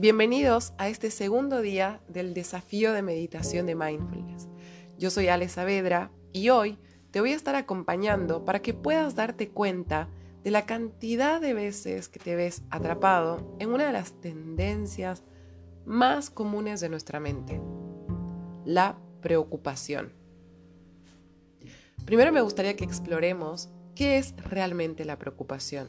Bienvenidos a este segundo día del desafío de meditación de mindfulness. Yo soy Ale Saavedra y hoy te voy a estar acompañando para que puedas darte cuenta de la cantidad de veces que te ves atrapado en una de las tendencias más comunes de nuestra mente, la preocupación. Primero me gustaría que exploremos qué es realmente la preocupación.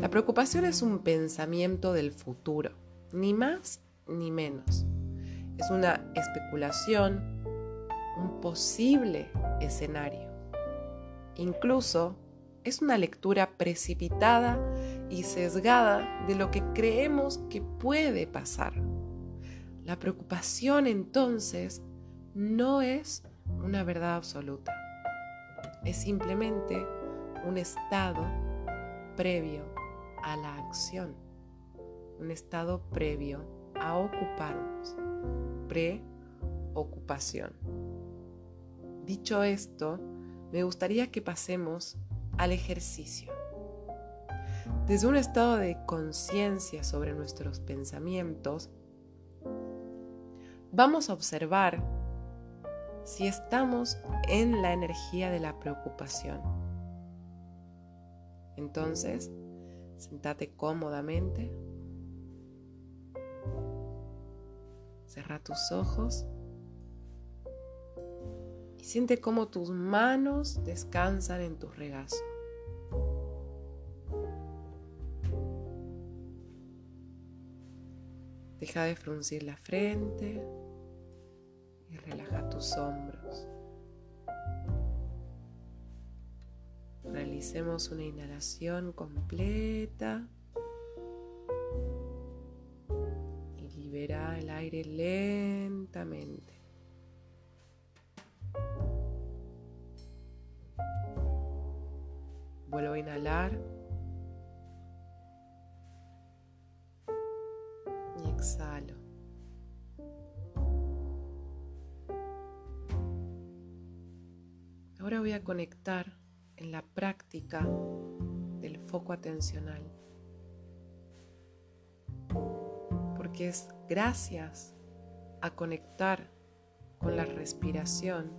La preocupación es un pensamiento del futuro, ni más ni menos. Es una especulación, un posible escenario. Incluso es una lectura precipitada y sesgada de lo que creemos que puede pasar. La preocupación entonces no es una verdad absoluta, es simplemente un estado previo a la acción, un estado previo a ocuparnos, preocupación. Dicho esto, me gustaría que pasemos al ejercicio. Desde un estado de conciencia sobre nuestros pensamientos, vamos a observar si estamos en la energía de la preocupación. Entonces, sentate cómodamente, cierra tus ojos y siente cómo tus manos descansan en tu regazo. Deja de fruncir la frente y relaja tus hombros. Realicemos una inhalación completa el aire lentamente. Vuelvo a inhalar. Y exhalo. Ahora voy a conectar en la práctica del foco atencional. Porque es gracias a conectar con la respiración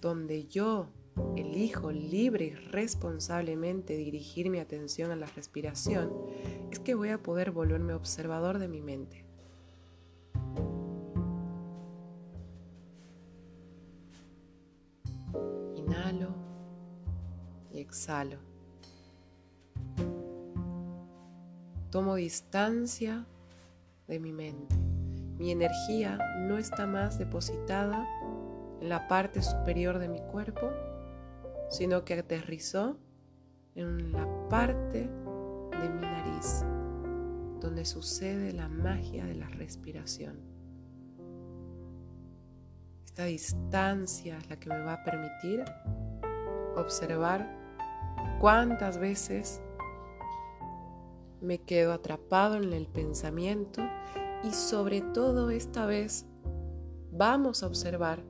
donde yo elijo libre y responsablemente dirigir mi atención a la respiración, es que voy a poder volverme observador de mi mente. Inhalo y exhalo. Tomo distancia de mi mente. Mi energía no está más depositada en la parte superior de mi cuerpo, sino que aterrizó en la parte de mi nariz, donde sucede la magia de la respiración. Esta distancia es la que me va a permitir observar cuántas veces me quedo atrapado en el pensamiento y sobre todo esta vez vamos a observar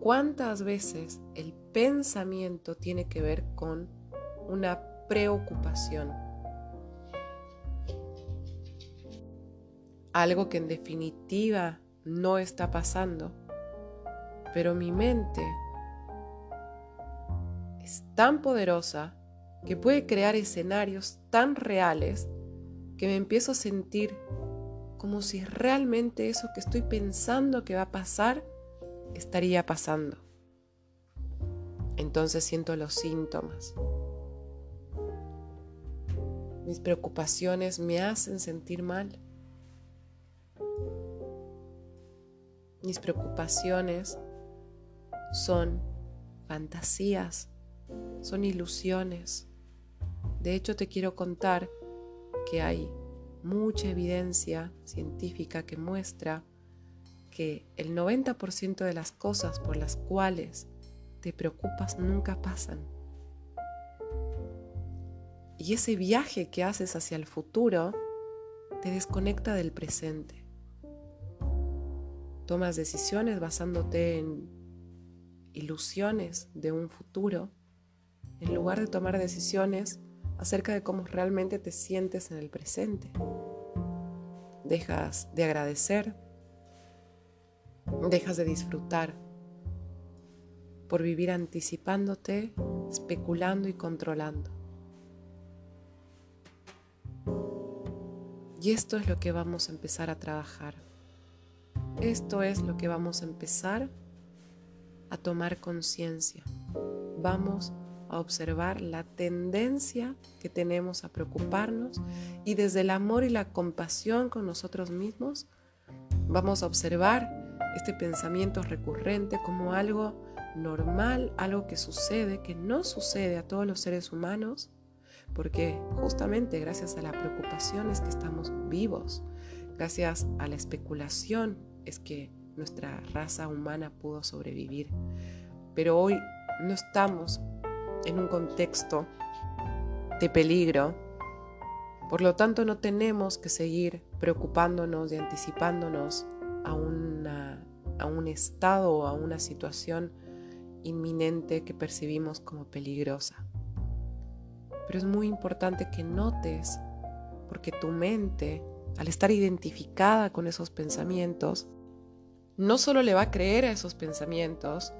cuántas veces el pensamiento tiene que ver con una preocupación. Algo que en definitiva no está pasando, pero mi mente es tan poderosa que puede crear escenarios tan reales que me empiezo a sentir como si realmente eso que estoy pensando que va a pasar estaría pasando. Entonces siento los síntomas. Mis preocupaciones me hacen sentir mal. Mis preocupaciones son fantasías, son ilusiones. De hecho, te quiero contar que hay mucha evidencia científica que muestra que el 90% de las cosas por las cuales te preocupas nunca pasan. Y ese viaje que haces hacia el futuro te desconecta del presente. Tomas decisiones basándote en ilusiones de un futuro en lugar de tomar decisiones acerca de cómo realmente te sientes en el presente. Dejas de agradecer, dejas de disfrutar por vivir anticipándote, especulando y controlando. Y esto es lo que vamos a empezar a trabajar. Esto es lo que vamos a empezar a tomar conciencia. Vamos a observar la tendencia que tenemos a preocuparnos y desde el amor y la compasión con nosotros mismos vamos a observar este pensamiento recurrente como algo normal, algo que sucede, que no sucede a todos los seres humanos, porque justamente gracias a la preocupación es que estamos vivos, gracias a la especulación es que nuestra raza humana pudo sobrevivir. Pero hoy no estamos en un contexto de peligro, por lo tanto no tenemos que seguir preocupándonos y anticipándonos a, a un estado o a una situación inminente que percibimos como peligrosa. Pero es muy importante que notes, porque tu mente, al estar identificada con esos pensamientos, no solo le va a creer a esos pensamientos,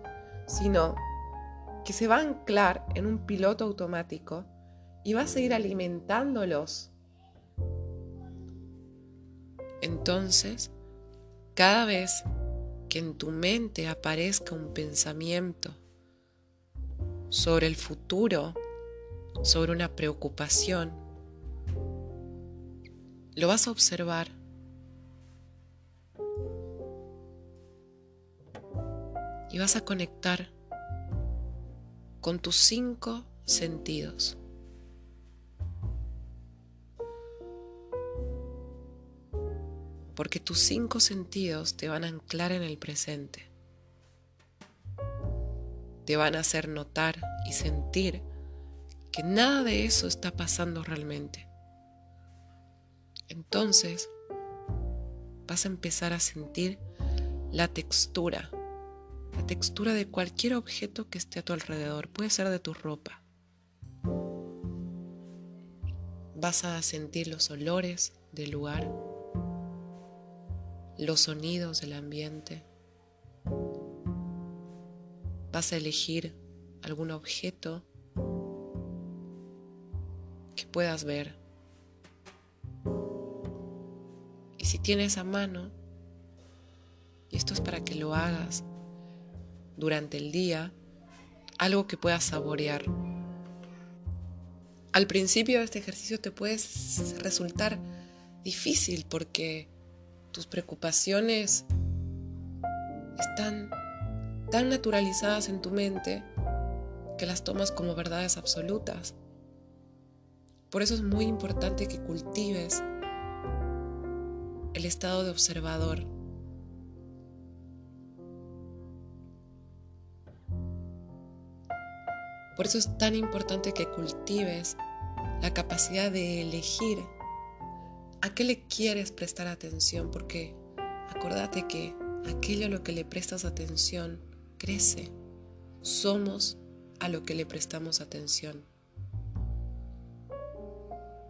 sino que se va a anclar en un piloto automático y va a seguir alimentándolos. Entonces, cada vez que en tu mente aparezca un pensamiento sobre el futuro, sobre una preocupación, lo vas a observar. Y vas a conectar con tus cinco sentidos. porque tus cinco sentidos te van a anclar en el presente. Te van a hacer notar y sentir que nada de eso está pasando realmente. Entonces vas a empezar a sentir la textura, la textura de cualquier objeto que esté a tu alrededor, puede ser de tu ropa. Vas a sentir los olores del lugar, los sonidos del ambiente. Vas a elegir algún objeto que puedas ver. Y si tienes a mano, y esto es para que lo hagas durante el día, algo que puedas saborear. Al principio este ejercicio te puede resultar difícil porque tus preocupaciones están tan naturalizadas en tu mente que las tomas como verdades absolutas. Por eso es muy importante que cultives el estado de observador. Por eso es tan importante que cultives la capacidad de elegir ¿A qué le quieres prestar atención? Porque acordate que aquello a lo que le prestas atención crece. Somos a lo que le prestamos atención.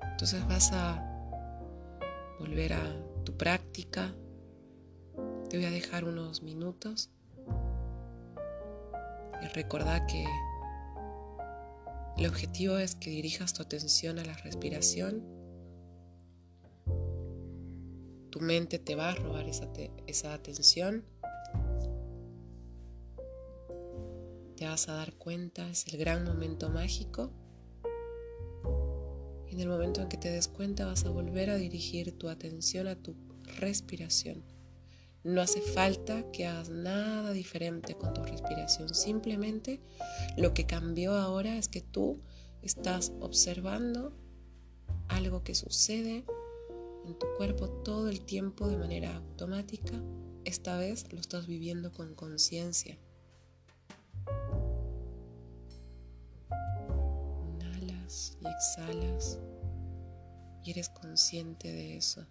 Entonces vas a volver a tu práctica. Te voy a dejar unos minutos. Y recordá que el objetivo es que dirijas tu atención a la respiración tu mente te va a robar esa, esa atención. Te vas a dar cuenta, es el gran momento mágico. Y en el momento en que te des cuenta vas a volver a dirigir tu atención a tu respiración. No hace falta que hagas nada diferente con tu respiración. Simplemente lo que cambió ahora es que tú estás observando algo que sucede en tu cuerpo todo el tiempo de manera automática, esta vez lo estás viviendo con conciencia. Inhalas y exhalas y eres consciente de eso.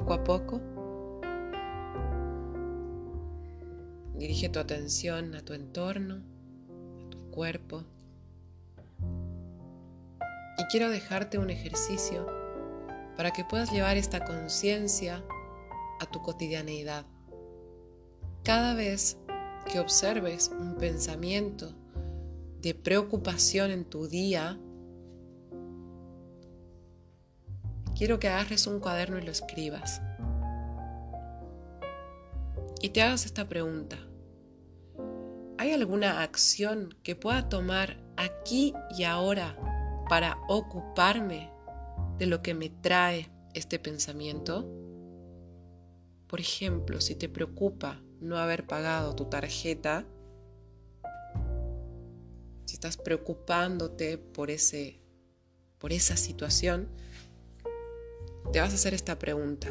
Poco a poco. Dirige tu atención a tu entorno, a tu cuerpo. Y quiero dejarte un ejercicio para que puedas llevar esta conciencia a tu cotidianeidad. Cada vez que observes un pensamiento de preocupación en tu día, quiero que agarres un cuaderno y lo escribas. Y te hagas esta pregunta. ¿Hay alguna acción que pueda tomar aquí y ahora para ocuparme de lo que me trae este pensamiento? Por ejemplo, si te preocupa no haber pagado tu tarjeta, si estás preocupándote por, ese, por esa situación, te vas a hacer esta pregunta.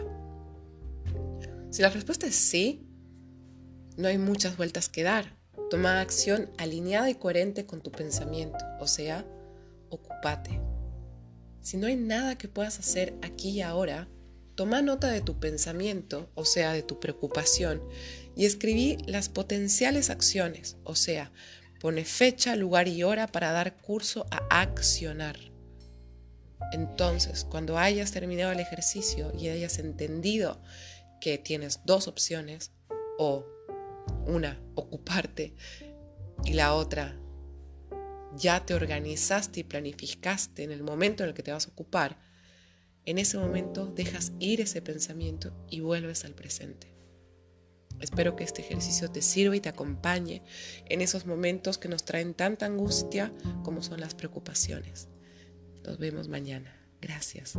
Si la respuesta es sí, no hay muchas vueltas que dar. Toma acción alineada y coherente con tu pensamiento, o sea, ocúpate. Si no hay nada que puedas hacer aquí y ahora, toma nota de tu pensamiento, o sea, de tu preocupación, y escribí las potenciales acciones, o sea, pone fecha, lugar y hora para dar curso a accionar. Entonces, cuando hayas terminado el ejercicio y hayas entendido que tienes dos opciones, o una, ocuparte, y la otra, ya te organizaste y planificaste en el momento en el que te vas a ocupar, en ese momento dejas ir ese pensamiento y vuelves al presente. Espero que este ejercicio te sirva y te acompañe en esos momentos que nos traen tanta angustia como son las preocupaciones. Nos vemos mañana. Gracias.